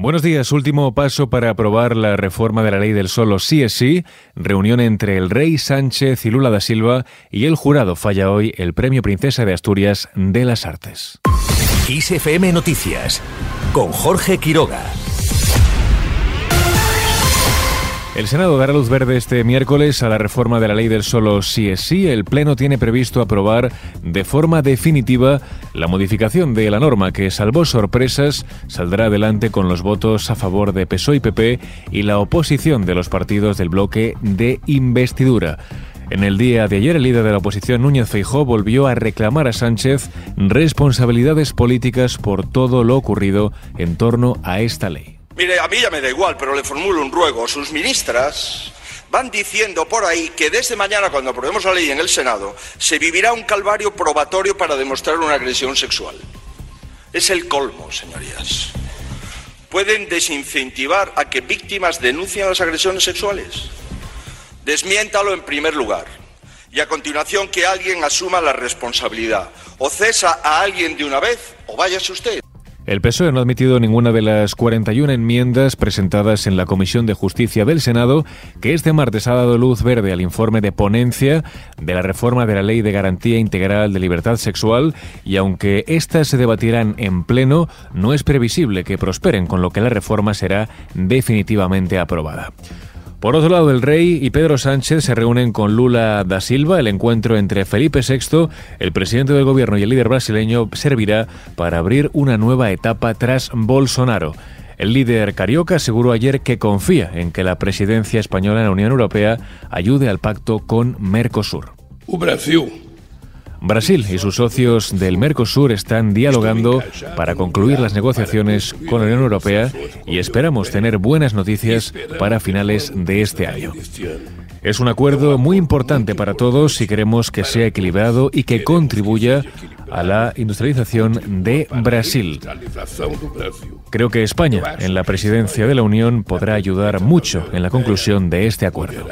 Buenos días. Último paso para aprobar la reforma de la ley del solo sí es sí. Reunión entre el rey Sánchez y Lula da Silva y el jurado falla hoy el Premio Princesa de Asturias de las Artes. ISFM Noticias con Jorge Quiroga. El Senado dará luz verde este miércoles a la reforma de la ley del solo sí es sí. El Pleno tiene previsto aprobar de forma definitiva la modificación de la norma que, salvo sorpresas, saldrá adelante con los votos a favor de PSOE y PP y la oposición de los partidos del bloque de investidura. En el día de ayer, el líder de la oposición, Núñez Feijó, volvió a reclamar a Sánchez responsabilidades políticas por todo lo ocurrido en torno a esta ley. Mire, a mí ya me da igual, pero le formulo un ruego. Sus ministras van diciendo por ahí que desde mañana, cuando aprobemos la ley en el Senado, se vivirá un calvario probatorio para demostrar una agresión sexual. Es el colmo, señorías. ¿Pueden desincentivar a que víctimas denuncien las agresiones sexuales? Desmiéntalo en primer lugar. Y a continuación que alguien asuma la responsabilidad. O cesa a alguien de una vez o váyase usted. El PSOE no ha admitido ninguna de las 41 enmiendas presentadas en la Comisión de Justicia del Senado, que este martes ha dado luz verde al informe de ponencia de la reforma de la Ley de Garantía Integral de Libertad Sexual y aunque éstas se debatirán en pleno, no es previsible que prosperen, con lo que la reforma será definitivamente aprobada. Por otro lado, el rey y Pedro Sánchez se reúnen con Lula da Silva. El encuentro entre Felipe VI, el presidente del gobierno y el líder brasileño servirá para abrir una nueva etapa tras Bolsonaro. El líder carioca aseguró ayer que confía en que la presidencia española en la Unión Europea ayude al pacto con Mercosur. Brasil y sus socios del Mercosur están dialogando para concluir las negociaciones con la Unión Europea y esperamos tener buenas noticias para finales de este año. Es un acuerdo muy importante para todos si queremos que sea equilibrado y que contribuya a la industrialización de Brasil. Creo que España, en la presidencia de la Unión, podrá ayudar mucho en la conclusión de este acuerdo.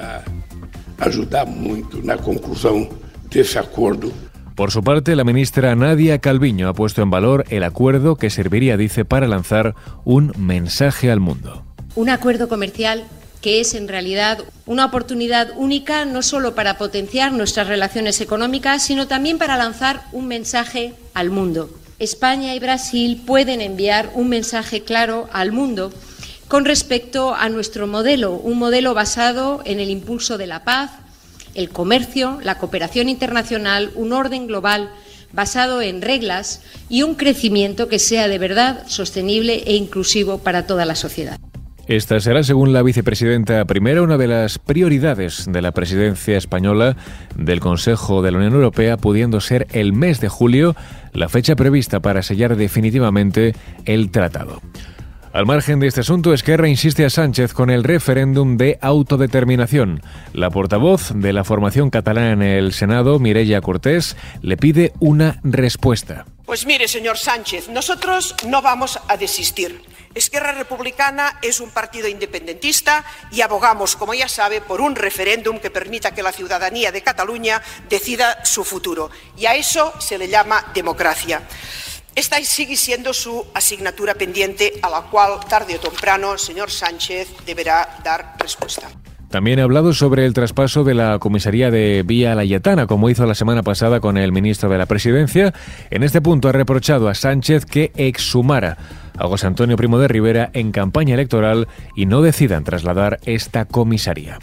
Ayudar mucho en la conclusión de ese acuerdo por su parte, la ministra Nadia Calviño ha puesto en valor el acuerdo que serviría, dice, para lanzar un mensaje al mundo. Un acuerdo comercial que es en realidad una oportunidad única no solo para potenciar nuestras relaciones económicas, sino también para lanzar un mensaje al mundo. España y Brasil pueden enviar un mensaje claro al mundo con respecto a nuestro modelo, un modelo basado en el impulso de la paz, el comercio, la cooperación internacional, un orden global basado en reglas y un crecimiento que sea de verdad sostenible e inclusivo para toda la sociedad. Esta será, según la vicepresidenta primera, una de las prioridades de la presidencia española del Consejo de la Unión Europea, pudiendo ser el mes de julio la fecha prevista para sellar definitivamente el tratado. Al margen de este asunto, Esquerra insiste a Sánchez con el referéndum de autodeterminación. La portavoz de la formación catalana en el Senado, Mireia Cortés, le pide una respuesta. Pues mire, señor Sánchez, nosotros no vamos a desistir. Esquerra Republicana es un partido independentista y abogamos, como ya sabe, por un referéndum que permita que la ciudadanía de Cataluña decida su futuro. Y a eso se le llama democracia. Esta sigue siendo su asignatura pendiente a la cual tarde o temprano señor Sánchez deberá dar respuesta. También ha hablado sobre el traspaso de la comisaría de Vía Layetana, como hizo la semana pasada con el ministro de la Presidencia. En este punto ha reprochado a Sánchez que exhumara a José Antonio Primo de Rivera en campaña electoral y no decidan trasladar esta comisaría.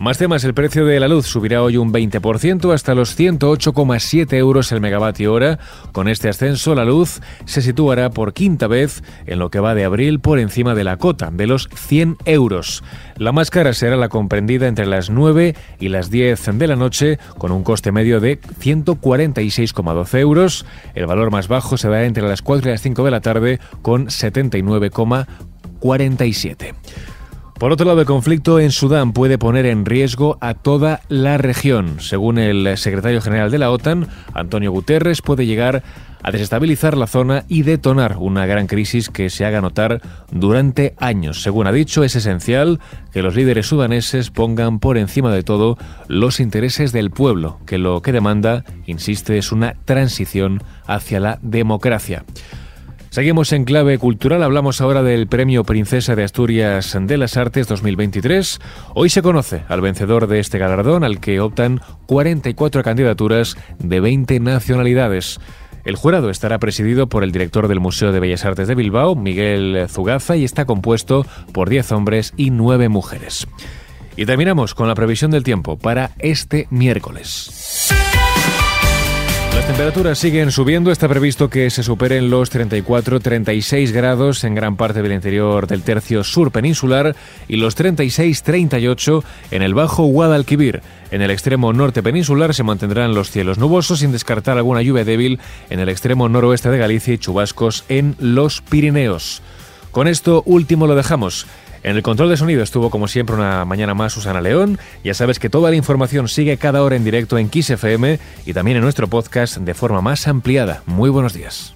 Más temas, el precio de la luz subirá hoy un 20% hasta los 108,7 euros el megavatio hora. Con este ascenso, la luz se situará por quinta vez en lo que va de abril por encima de la cota de los 100 euros. La más cara será la comprendida entre las 9 y las 10 de la noche, con un coste medio de 146,12 euros. El valor más bajo se da entre las 4 y las 5 de la tarde, con 79,47. Por otro lado, el conflicto en Sudán puede poner en riesgo a toda la región. Según el secretario general de la OTAN, Antonio Guterres, puede llegar a desestabilizar la zona y detonar una gran crisis que se haga notar durante años. Según ha dicho, es esencial que los líderes sudaneses pongan por encima de todo los intereses del pueblo, que lo que demanda, insiste, es una transición hacia la democracia. Seguimos en clave cultural, hablamos ahora del Premio Princesa de Asturias de las Artes 2023. Hoy se conoce al vencedor de este galardón, al que optan 44 candidaturas de 20 nacionalidades. El jurado estará presidido por el director del Museo de Bellas Artes de Bilbao, Miguel Zugaza, y está compuesto por 10 hombres y 9 mujeres. Y terminamos con la previsión del tiempo para este miércoles. Las temperaturas siguen subiendo. Está previsto que se superen los 34-36 grados en gran parte del interior del tercio sur peninsular y los 36-38 en el bajo Guadalquivir. En el extremo norte peninsular se mantendrán los cielos nubosos sin descartar alguna lluvia débil en el extremo noroeste de Galicia y chubascos en los Pirineos. Con esto último lo dejamos. En el control de sonido estuvo como siempre una mañana más Susana León. Ya sabes que toda la información sigue cada hora en directo en Kiss FM y también en nuestro podcast de forma más ampliada. Muy buenos días.